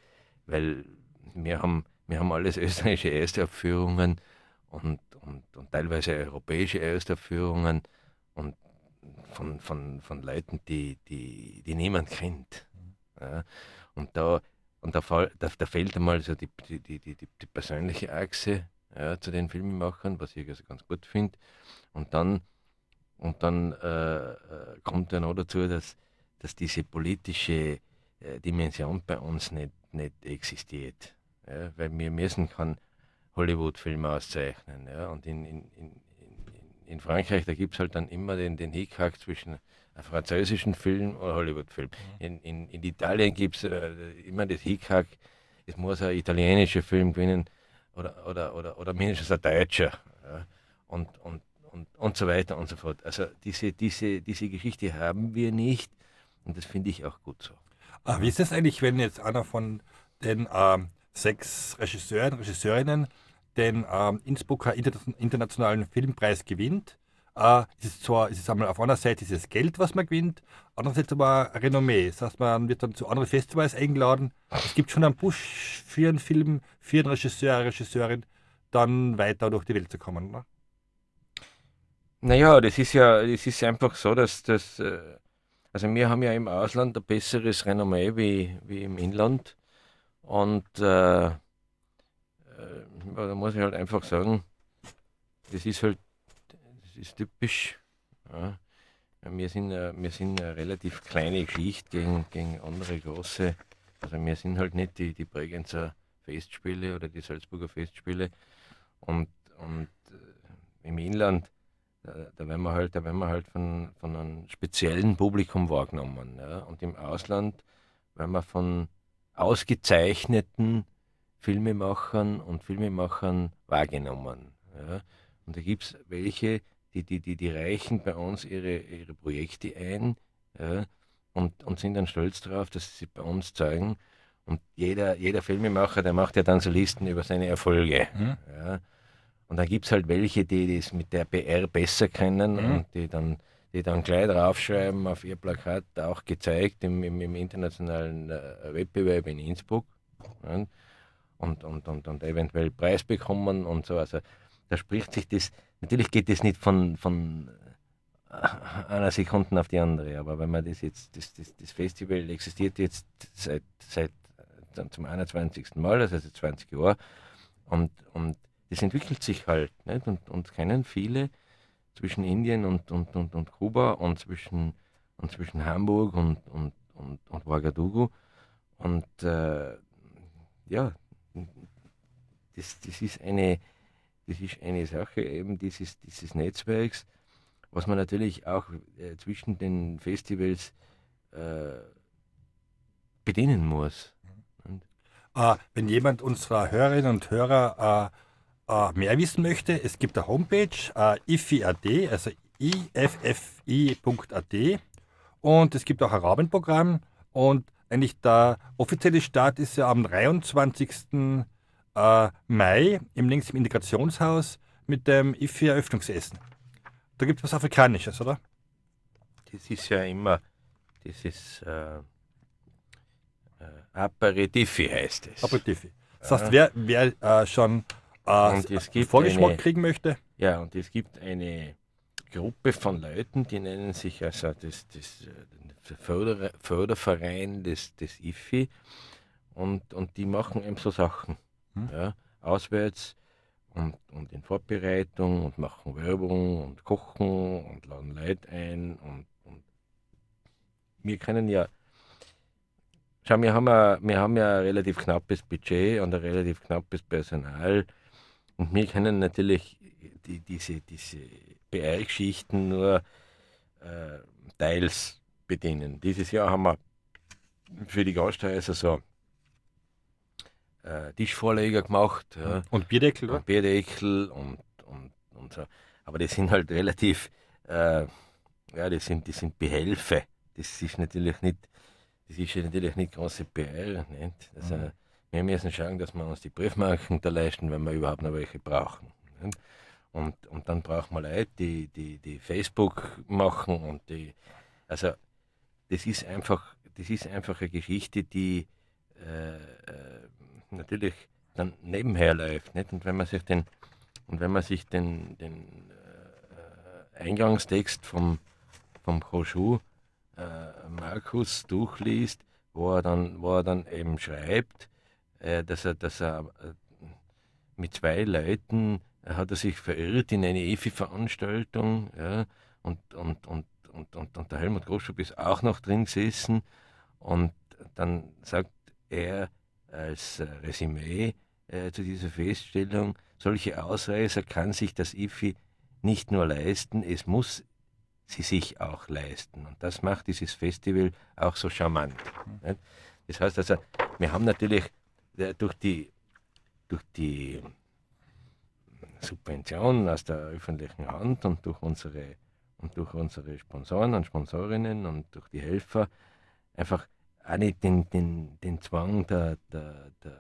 S2: weil wir haben, wir haben alles österreichische Erstaufführungen und und, und teilweise europäische Erstaufführungen und von, von, von Leuten, die, die, die niemand kennt. Ja. Und da, und da, da, da fehlt einmal so die, die, die, die, die persönliche Achse ja, zu den Filmemachern, was ich also ganz gut finde. Und dann, und dann äh, äh, kommt ja noch dazu, dass, dass diese politische äh, Dimension bei uns nicht, nicht existiert. Ja, weil wir müssen kann Hollywood-Filme auszeichnen. Ja? Und in, in, in, in Frankreich, da gibt es halt dann immer den, den Hickhack zwischen einem französischen Film oder Hollywood-Film. Mhm. In, in, in Italien gibt es äh, immer das Hickhack, es muss ein italienischer Film gewinnen oder, oder, oder, oder mindestens ein deutscher. Ja? Und, und, und, und so weiter und so fort. Also diese, diese, diese Geschichte haben wir nicht und das finde ich auch gut so.
S1: Ah, wie ist das eigentlich, wenn jetzt einer von den ähm, sechs Regisseuren, Regisseurinnen den ähm, Innsbrucker Inter internationalen Filmpreis gewinnt. äh, ist es zwar, ist es einmal auf einer Seite dieses Geld, was man gewinnt, andererseits aber Renommee. Das heißt, man wird dann zu anderen Festivals eingeladen. Es gibt schon einen Push für einen Film, für einen Regisseur, Regisseurin, dann weiter durch die Welt zu kommen. Ne?
S2: Naja, das ist ja, das ist einfach so, dass das, äh, also wir haben ja im Ausland ein besseres Renommee wie, wie im Inland. Und äh, äh, da muss ich halt einfach sagen, das ist halt, das ist typisch. Ja. Wir sind, wir sind eine relativ kleine Geschichte gegen, gegen andere große. Also wir sind halt nicht die, die Bregenzer Festspiele oder die Salzburger Festspiele. Und, und äh, im Inland, da, da werden wir halt, da werden wir halt von, von einem speziellen Publikum wahrgenommen. Ja? Und im Ausland werden wir von ausgezeichneten Filmemachern und Filmemachern wahrgenommen. Ja? Und da gibt es welche, die, die, die, die reichen bei uns ihre, ihre Projekte ein ja? und, und sind dann stolz darauf, dass sie bei uns zeigen. Und jeder, jeder Filmemacher, der macht ja dann so Listen über seine Erfolge. Mhm. Ja? Und dann gibt es halt welche, die das mit der PR besser kennen mhm. und die dann, die dann gleich draufschreiben auf ihr Plakat, auch gezeigt im, im, im internationalen äh, Wettbewerb in Innsbruck. Ja? Und, und, und, und eventuell Preis bekommen und so. Also da spricht sich das, natürlich geht das nicht von, von äh, einer Sekunde auf die andere, aber wenn man das jetzt, das, das, das Festival existiert jetzt seit, seit äh, zum 21. Mal, also seit 20 Jahren, und, und das entwickelt sich halt. Nicht? Und, und kennen viele zwischen Indien und, und, und, und Kuba und zwischen, und zwischen Hamburg und, und, und, und Ouagadougou. Und äh, ja, das, das, ist eine, das ist eine Sache eben dieses, dieses Netzwerks, was man natürlich auch äh, zwischen den Festivals äh, bedienen muss.
S1: Mhm. Äh, wenn jemand unserer Hörerinnen und Hörer äh, äh, mehr wissen möchte, es gibt eine Homepage, äh, ifi.at, also iffi.at und es gibt auch ein Rahmenprogramm und eigentlich der offizielle Start ist ja am 23. Äh, Mai im links im Integrationshaus mit dem IFI-Eröffnungsessen. Da gibt es was Afrikanisches, oder?
S2: Das ist ja immer, das ist äh, äh, Aperitifi heißt es.
S1: Aperitifi. Das heißt, wer, wer äh, schon äh, Vorgeschmack eine, kriegen möchte.
S2: Ja, und es gibt eine Gruppe von Leuten, die nennen sich also das, das, der Förder, Förderverein des, des IFI und, und die machen eben so Sachen. Hm. Ja, auswärts und, und in Vorbereitung und machen Werbung und kochen und laden Leute ein und, und wir können ja Schau, wir haben, ja, wir haben ja ein relativ knappes Budget und ein relativ knappes Personal. Und wir können natürlich die, diese, diese PR-Geschichten nur äh, teils bedienen. Dieses Jahr haben wir für die Gasthäuser so äh, Tischvorleger gemacht. Ja.
S1: Und Bierdeckel,
S2: oder? Bierdeckel und, und, und so. Aber die sind halt relativ, äh, ja, die sind, die sind Behelfe. Das ist natürlich nicht, das ist natürlich nicht große PR. Nicht? Also, mhm. Wir müssen schauen, dass wir uns die Briefmarken da leisten, wenn wir überhaupt noch welche brauchen. Und, und dann brauchen wir Leute, die, die, die Facebook machen und die, also das ist einfach, das ist einfach eine Geschichte, die äh, äh, natürlich dann nebenher läuft. Nicht? Und wenn man sich den, und wenn man sich den, den äh, Eingangstext vom, vom Khoshu äh, Markus durchliest, wo er dann, wo er dann eben schreibt, äh, dass er, dass er äh, mit zwei Leuten hat er sich verirrt in eine EFI-Veranstaltung ja, und, und, und, und, und, und der Helmut Groschub ist auch noch drin gesessen und dann sagt er als äh, Resümee äh, zu dieser Feststellung, solche Ausreißer kann sich das IFI nicht nur leisten, es muss sie sich auch leisten. Und das macht dieses Festival auch so charmant. Mhm. Das heißt also, wir haben natürlich durch die, durch die Subventionen aus der öffentlichen Hand und durch unsere, und durch unsere Sponsoren und Sponsorinnen und durch die Helfer einfach auch nicht den, den, den Zwang der, der, der,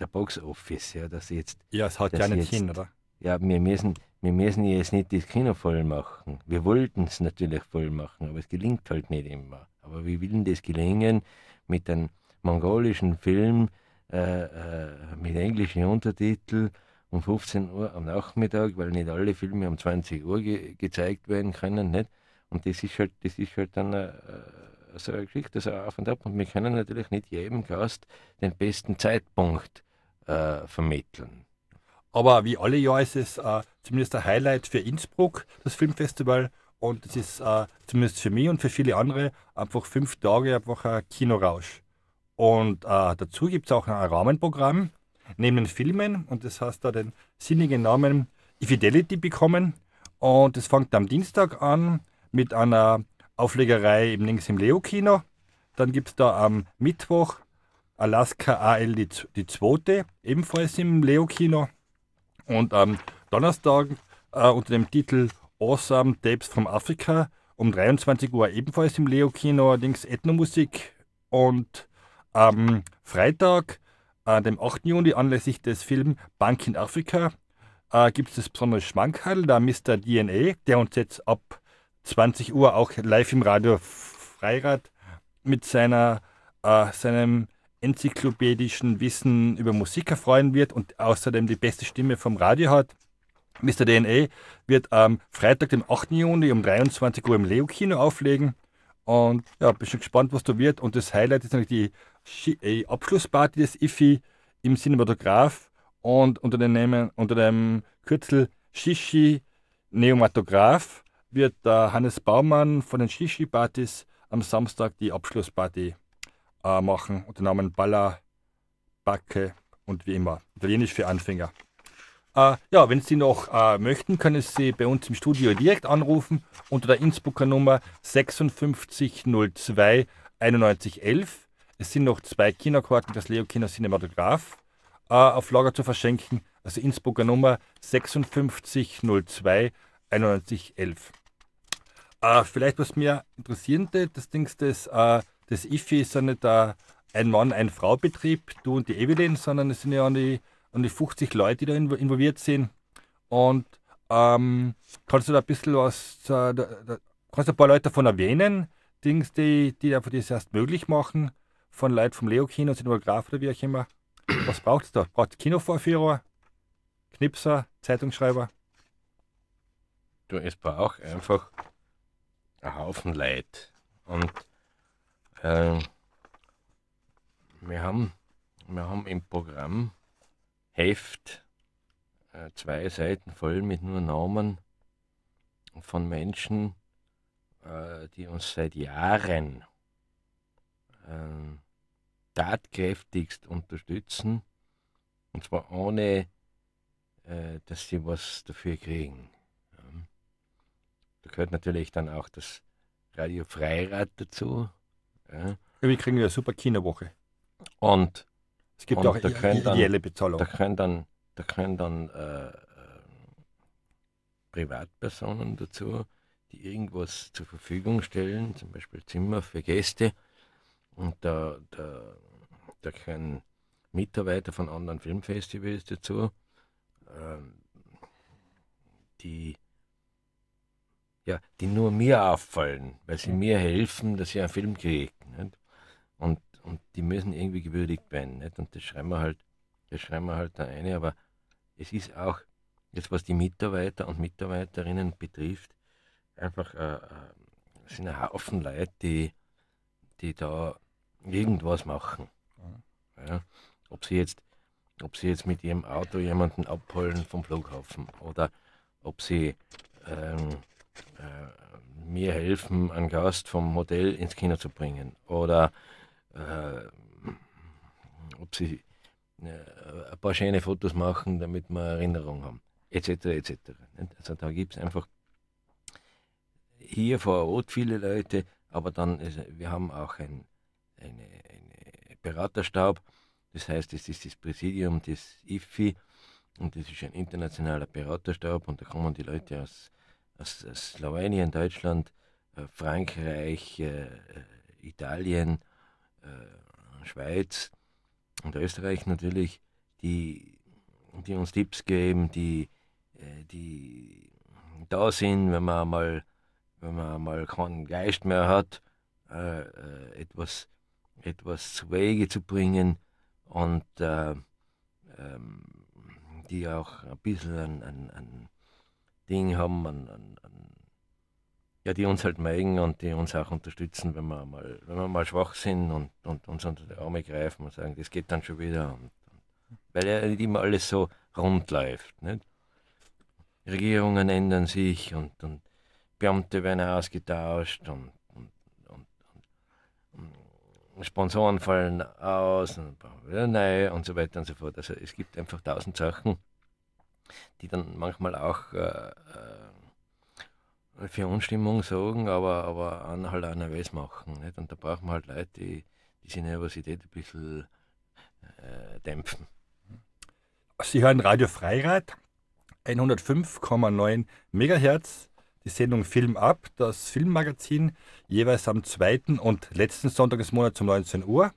S2: der Box Office, ja, dass jetzt.
S1: Ja, es haut ja nicht hin, oder?
S2: Ja, wir müssen, wir müssen jetzt nicht das Kino voll machen. Wir wollten es natürlich voll machen, aber es gelingt halt nicht immer. Aber wie will denn das gelingen mit einem mongolischen Film äh, äh, mit englischen Untertiteln um 15 Uhr am Nachmittag, weil nicht alle Filme um 20 Uhr ge gezeigt werden können. Nicht? Und das ist halt, das ist halt dann äh, so eine Geschichte, so auf und ab. Und wir können natürlich nicht jedem Gast den besten Zeitpunkt äh, vermitteln.
S1: Aber wie alle Jahre ist es äh, zumindest ein Highlight für Innsbruck, das Filmfestival. Und es ist äh, zumindest für mich und für viele andere einfach fünf Tage einfach ein Kinorausch. Und äh, dazu gibt es auch ein Rahmenprogramm neben den Filmen und das heißt da den sinnigen Namen Infidelity bekommen. Und es fängt am Dienstag an mit einer Auflegerei im links im Leo-Kino. Dann gibt es da am Mittwoch Alaska AL die, die zweite, ebenfalls im Leo-Kino. Und am Donnerstag äh, unter dem Titel Awesome Tapes from Africa um 23 Uhr ebenfalls im Leo-Kino, allerdings Ethnomusik. Und am Freitag, äh, dem 8. Juni, anlässlich des Films Bank in Afrika, äh, gibt es das besondere Schmankerl, der Mr. DNA, der uns jetzt ab 20 Uhr auch live im Radio Freirad mit seiner, äh, seinem enzyklopädischen Wissen über Musik erfreuen wird und außerdem die beste Stimme vom Radio hat. Mr. DNA wird am Freitag, dem 8. Juni um 23 Uhr im Leo-Kino auflegen. Und ja, bin schon gespannt, was da wird. Und das Highlight ist natürlich die, die Abschlussparty des IFI im Cinematograph und unter dem, unter dem Kürzel Shishi Neomatograph wird der Hannes Baumann von den Shishi-Partys am Samstag die Abschlussparty äh, machen unter Namen Balla, Backe und wie immer. Italienisch für Anfänger. Äh, ja, wenn Sie noch äh, möchten, können Sie bei uns im Studio direkt anrufen unter der Innsbrucker Nummer 5602 9111. Es sind noch zwei Kinokarten, das Leo Kino Cinematograph, äh, auf Lager zu verschenken. Also Innsbrucker Nummer 5602 9111. Äh, vielleicht was mir interessierende, das Ding das äh, das IFI ist ja nicht ein Mann, ein Frau Betrieb, du und die Evelyn, sondern es sind ja an die, an die 50 Leute, die da involviert sind. Und ähm, kannst du da ein bisschen was, da, da, kannst du ein paar Leute davon erwähnen, Dings, die, die einfach das erst möglich machen, von Leuten vom Leo-Kino, Cinematograf oder wie auch immer. Was braucht es da? Braucht Kinovorführer, Knipser, Zeitungsschreiber?
S2: Du, es braucht einfach einen Haufen Leute. Und äh, wir, haben, wir haben im Programm Heft äh, zwei Seiten voll mit nur Namen von Menschen, äh, die uns seit Jahren äh, tatkräftigst unterstützen. Und zwar ohne, äh, dass sie was dafür kriegen. Da gehört natürlich dann auch das Radio Freirad dazu.
S1: Ja. Wir kriegen eine super Kinowoche.
S2: Und
S1: es gibt und auch
S2: da ideelle Bezahlung. Da können dann, da können dann äh, äh, Privatpersonen dazu, die irgendwas zur Verfügung stellen, zum Beispiel Zimmer für Gäste. Und da, da, da können Mitarbeiter von anderen Filmfestivals dazu, äh, die ja, die nur mir auffallen, weil sie mir helfen, dass ich einen Film kriege. Und, und die müssen irgendwie gewürdigt werden. Nicht? Und das schreiben wir halt, das schreiben wir halt da eine, aber es ist auch, jetzt was die Mitarbeiter und Mitarbeiterinnen betrifft, einfach äh, äh sind ein Haufen Leute, die, die da irgendwas machen. Ja? Ob sie jetzt ob sie jetzt mit ihrem Auto jemanden abholen vom Flughafen oder ob sie ähm, äh, mir helfen, einen Gast vom Hotel ins Kino zu bringen. Oder äh, ob sie äh, ein paar schöne Fotos machen, damit wir Erinnerung haben. Etc. etc. Also da gibt es einfach hier vor Ort viele Leute, aber dann, ist, wir haben auch ein, eine, eine Beraterstab. Das heißt, es ist das Präsidium des IFI und das ist ein internationaler Beraterstab und da kommen die Leute aus aus, Slowenien, Deutschland, äh, Frankreich, äh, äh, Italien, Schweiz und Österreich natürlich, die, die uns Tipps geben, die die da sind, wenn man mal, wenn man mal keinen Geist mehr hat, äh, etwas, etwas zu Wege zu bringen und äh, ähm, die auch ein bisschen ein, ein, ein Ding haben, ein, ein, ja, die uns halt mögen und die uns auch unterstützen, wenn wir mal, wenn wir mal schwach sind und, und uns unter die Arme greifen und sagen, das geht dann schon wieder. Und, und, weil ja nicht immer alles so rund läuft. Nicht? Regierungen ändern sich und, und Beamte werden ausgetauscht und, und, und, Sponsoren fallen aus und wieder neu und so weiter und so fort. Also es gibt einfach tausend Sachen, die dann manchmal auch äh, äh für Unstimmung sorgen, aber, aber einen halt auch nervös machen. Nicht? Und da brauchen wir halt Leute, die diese Nervosität ein bisschen äh, dämpfen.
S1: Sie hören Radio Freirad, 105,9 MHz, die Sendung Film ab, das Filmmagazin, jeweils am zweiten und letzten Sonntag des Monats um 19 Uhr.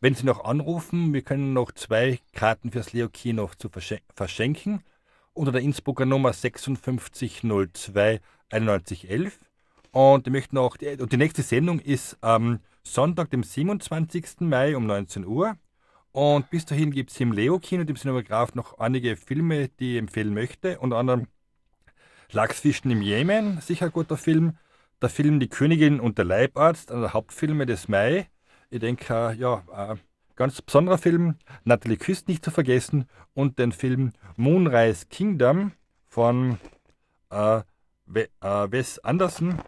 S1: Wenn Sie noch anrufen, wir können noch zwei Karten fürs Leo Kino zu verschenken unter der Innsbrucker Nummer 5602 9111. Und noch, und die nächste Sendung ist am Sonntag, dem 27. Mai um 19 Uhr. Und bis dahin gibt es im Leo-Kino, dem Cinematograph, noch einige Filme, die ich empfehlen möchte. Unter anderem Lachsfischen im Jemen, sicher ein guter Film. Der Film Die Königin und der Leibarzt, einer der Hauptfilme des Mai. Ich denke, ja, ein ganz besonderer Film. Natalie Küst nicht zu vergessen. Und den Film Moonrise Kingdom von äh, äh, Wes Anderson.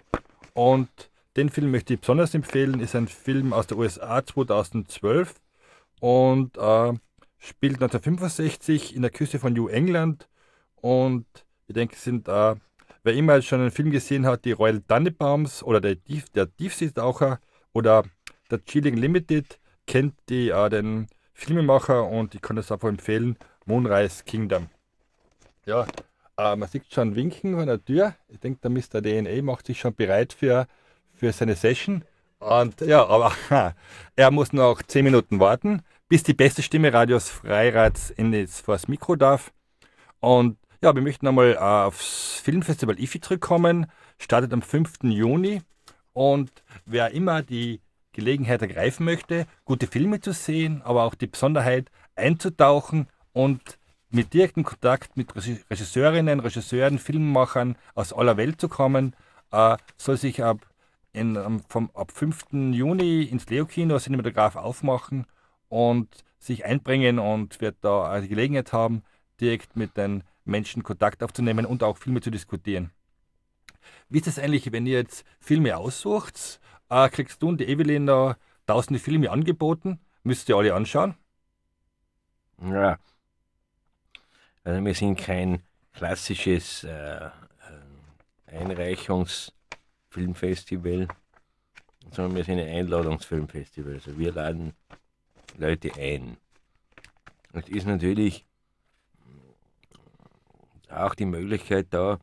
S1: Und den Film möchte ich besonders empfehlen. Ist ein Film aus der USA 2012 und äh, spielt 1965 in der Küste von New England. Und ich denke, sind, äh, wer immer schon einen Film gesehen hat, die Royal Tannenbaums oder der, Tief, der Tiefseetaucher oder der Chilling Limited, kennt die, äh, den Filmemacher und ich kann das einfach empfehlen. Moonrise Kingdom. Ja, äh, man sieht schon Winken von der Tür. Ich denke, der Mr. DNA macht sich schon bereit für, für seine Session. Und ja, aber <laughs> er muss noch 10 Minuten warten, bis die beste Stimme Radios Freirats in das, vor das Mikro darf. Und ja, wir möchten einmal äh, aufs Filmfestival IFI zurückkommen. Startet am 5. Juni. Und wer immer die Gelegenheit ergreifen möchte, gute Filme zu sehen, aber auch die Besonderheit einzutauchen und mit direktem Kontakt mit Regisseurinnen, Regisseuren, Filmemachern aus aller Welt zu kommen, äh, soll sich ab, in, vom, ab 5. Juni ins Leo-Kino Cinematograph aufmachen und sich einbringen und wird da die Gelegenheit haben, direkt mit den Menschen Kontakt aufzunehmen und auch Filme zu diskutieren. Wie ist es eigentlich, wenn ihr jetzt Filme aussucht? Äh, kriegst du und die Evelyn da tausende Filme angeboten? Müsst ihr alle anschauen?
S2: Ja, also wir sind kein klassisches äh, äh, Einreichungsfilmfestival, sondern wir sind ein Einladungsfilmfestival. Also wir laden Leute ein. Es ist natürlich auch die Möglichkeit da,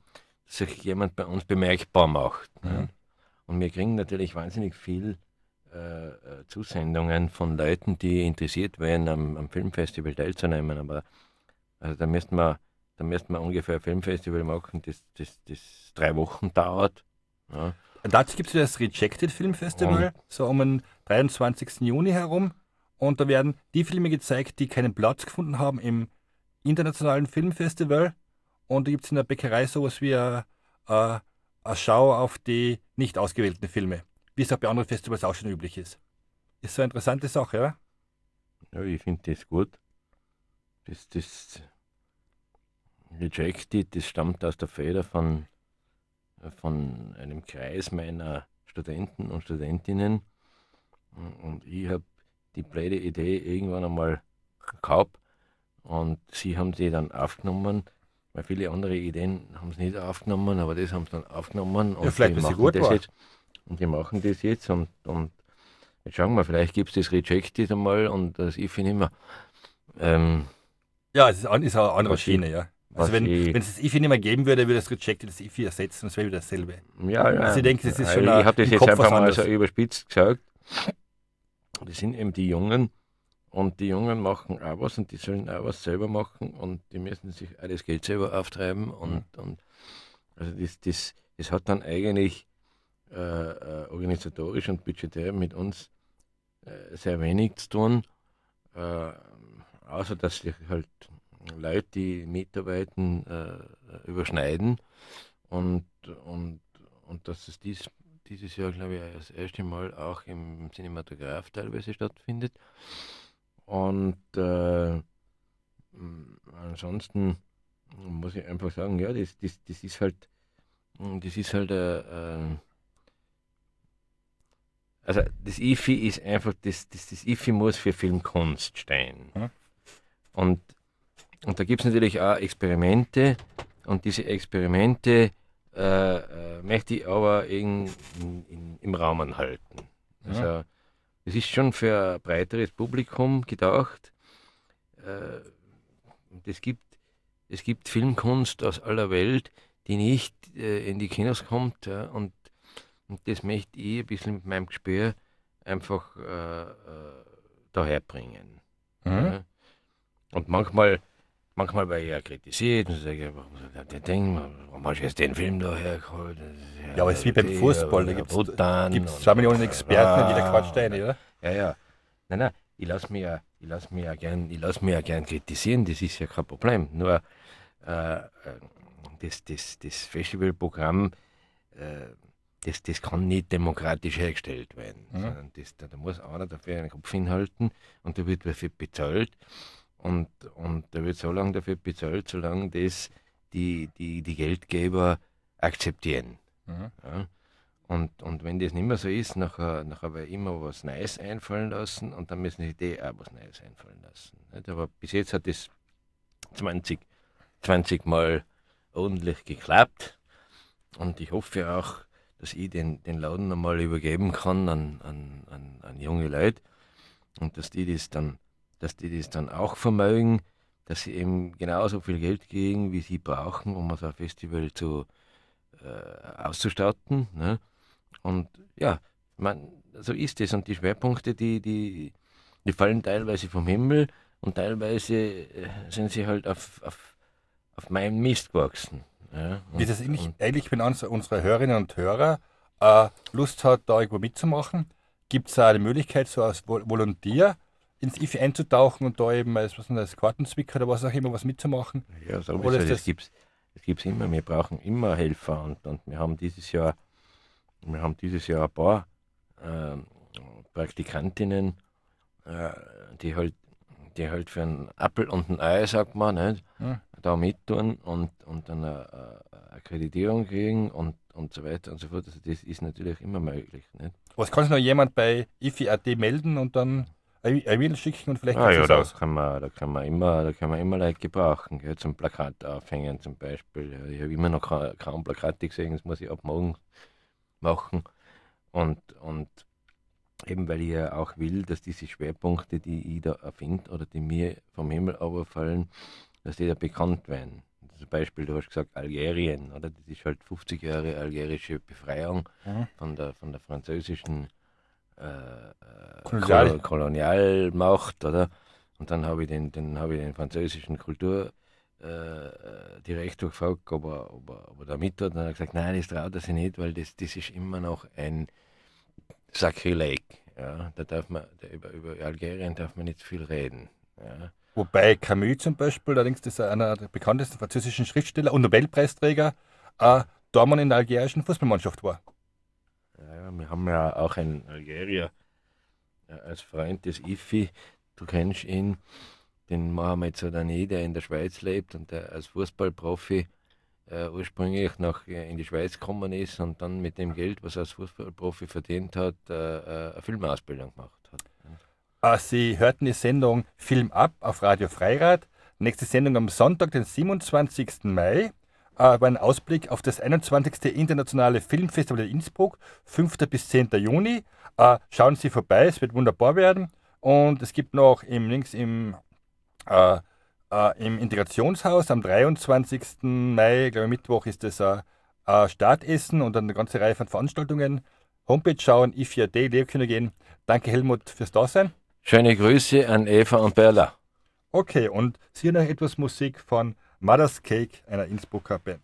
S2: dass sich jemand bei uns bemerkbar macht. Ne? Und wir kriegen natürlich wahnsinnig viel äh, äh, Zusendungen von Leuten, die interessiert wären, am, am Filmfestival teilzunehmen. Aber also da müssten wir, da müssten wir ungefähr ein Filmfestival machen, das, das, das drei Wochen dauert. Ja.
S1: Dazu gibt es das Rejected Film Festival, und so um den 23. Juni herum. Und da werden die Filme gezeigt, die keinen Platz gefunden haben im internationalen Filmfestival. Und da gibt es in der Bäckerei sowas wie eine, eine, eine Schau auf die nicht ausgewählten Filme, wie es auch bei anderen Festivals auch schon üblich ist. Ist so eine interessante Sache, oder?
S2: Ja, ich finde das gut. Das, das Rejected, das stammt aus der Feder von, von einem Kreis meiner Studenten und Studentinnen. Und ich habe die blöde Idee irgendwann einmal gehabt und sie haben die dann aufgenommen, weil viele andere Ideen haben sie nicht aufgenommen, aber das haben sie dann aufgenommen.
S1: Und ja, vielleicht,
S2: die
S1: machen gut das
S2: jetzt. Und die machen das jetzt und, und jetzt schauen wir, vielleicht gibt es das Rejected einmal und das ich finde immer. Ähm,
S1: ja, es ist, ist auch eine andere Schiene, ja. Also wenn, wenn es das IFI nicht mehr geben würde, würde das Rejected das IFI ersetzen, das wäre wieder dasselbe.
S2: Ja, ja.
S1: Also ich denke, das ist
S2: schon
S1: Ich
S2: habe das jetzt Kopf einfach mal so überspitzt gesagt. Das sind eben die Jungen und die Jungen machen auch was und die sollen auch was selber machen und die müssen sich auch das Geld selber auftreiben und, mhm. und also das, das, das hat dann eigentlich äh, äh, organisatorisch und budgetär mit uns äh, sehr wenig zu tun, äh, außer dass sich halt Leute, die mitarbeiten, äh, überschneiden und, und, und dass es dies, dieses Jahr, glaube ich, das erste Mal auch im Cinematograph teilweise stattfindet. Und äh, ansonsten muss ich einfach sagen, ja, das, das, das ist halt, das ist halt äh, also das IFI ist einfach, das, das, das IFI muss für Filmkunst stehen. Hm? Und, und da gibt es natürlich auch Experimente und diese Experimente äh, äh, möchte ich aber in, in, im Raum halten. Also es ist schon für ein breiteres Publikum gedacht. Äh, es, gibt, es gibt Filmkunst aus aller Welt, die nicht äh, in die Kinos kommt und und das möchte ich ein bisschen mit meinem Gespür einfach äh, äh, daherbringen. Mhm. Und manchmal, manchmal war ich ja kritisiert und sage, warum, warum hast du jetzt den Film da hergeholt?
S1: Ja, ja, aber es ist wie beim Fußball, da gibt es zwei Millionen Experten und jeder quatscht eine, oder?
S2: Ja, ja. Nein, nein, ich lasse mich ja, ich lass mich ja gern, ich lass mich ja gern kritisieren, das ist ja kein Problem. Nur äh, das, das, das Festivalprogramm äh, das, das kann nicht demokratisch hergestellt werden. Mhm. Sondern das, da, da, muss einer dafür einen Kopf hinhalten und da wird dafür bezahlt. Und, und da wird so lange dafür bezahlt, solange das die, die, die Geldgeber akzeptieren. Mhm. Ja? Und, und wenn das nicht mehr so ist, nachher, nachher wird immer was Neues einfallen lassen und dann müssen sie die auch was Neues einfallen lassen. Nicht? Aber bis jetzt hat das 20, 20 Mal ordentlich geklappt und ich hoffe auch, dass ich den, den Laden einmal übergeben kann an, an, an, an junge Leute und dass die das dann, dass die das dann auch vermögen, dass sie eben genauso viel Geld kriegen, wie sie brauchen, um so ein Festival zu, äh, auszustatten. Ne? Und ja, man, so ist es. Und die Schwerpunkte, die, die, die fallen teilweise vom Himmel und teilweise äh, sind sie halt auf, auf, auf meinem Mist gewachsen.
S1: Ja, Wie ist es eigentlich, eigentlich, wenn unsere Hörerinnen und Hörer äh, Lust hat, da irgendwo mitzumachen, gibt es eine Möglichkeit, so als Volontier ins IFI einzutauchen und da eben als, was als Kartenzwicker oder was auch immer was mitzumachen?
S2: Ja, so oder ist das gibt es immer. Wir brauchen immer Helfer und, und wir haben dieses Jahr wir haben dieses Jahr ein paar äh, Praktikantinnen, äh, die halt die halt für einen Apfel und ein Ei, sagt man, nicht? Ja. da mittun und, und dann eine, eine Akkreditierung kriegen und, und so weiter und so fort. Also das ist natürlich immer möglich. Nicht?
S1: Was kann sich noch jemand bei IFI.at melden und dann E-Mail schicken und vielleicht
S2: ah, ja, da aus? kann man, da kann man immer, da kann man immer Leute gebrauchen, gell, zum Plakat aufhängen zum Beispiel. Ich habe immer noch kaum Plakate gesehen, das muss ich ab morgen machen. Und, und eben weil ich ja auch will, dass diese Schwerpunkte, die ich da erfinde oder die mir vom Himmel fallen, dass die da bekannt werden. Zum Beispiel, du hast gesagt Algerien, oder? Das ist halt 50 Jahre algerische Befreiung mhm. von, der, von der französischen äh, äh Kolonial. Kolonialmacht, oder? Und dann habe ich den, den, hab ich den französischen Kulturdirektor äh, gefragt, ob er, ob, er, ob er da mit hat. Und er hat gesagt, nein, das traut er sich nicht, weil das, das ist immer noch ein Sakrileg. Ja, da darf man, da über, über Algerien darf man nicht viel reden. Ja.
S1: Wobei Camus zum Beispiel, allerdings das ist einer der bekanntesten französischen Schriftsteller und Nobelpreisträger, äh, Dormann in der algerischen Fußballmannschaft war.
S2: Ja, wir haben ja auch einen Algerier äh, als Freund des IFI, du kennst ihn, den Mohamed Soudani, der in der Schweiz lebt und der als Fußballprofi äh, ursprünglich nach, äh, in die Schweiz gekommen ist und dann mit dem Geld, was er als Fußballprofi verdient hat, äh, äh eine Filmausbildung gemacht hat.
S1: Äh, Sie hörten die Sendung Film ab auf Radio Freirad. Nächste Sendung am Sonntag, den 27. Mai. Äh, ein Ausblick auf das 21. Internationale Filmfestival in Innsbruck, 5. bis 10. Juni. Äh, schauen Sie vorbei, es wird wunderbar werden. Und es gibt noch im links im äh, äh, im Integrationshaus am 23. Mai, glaube ich, Mittwoch ist das ein äh, Startessen und eine ganze Reihe von Veranstaltungen. Homepage schauen, i4d, Lehrkühner gehen. Danke Helmut fürs Dasein.
S2: Schöne Grüße an Eva und Bella.
S3: Okay, und hier noch etwas Musik von Mother's Cake, einer Innsbrucker Band.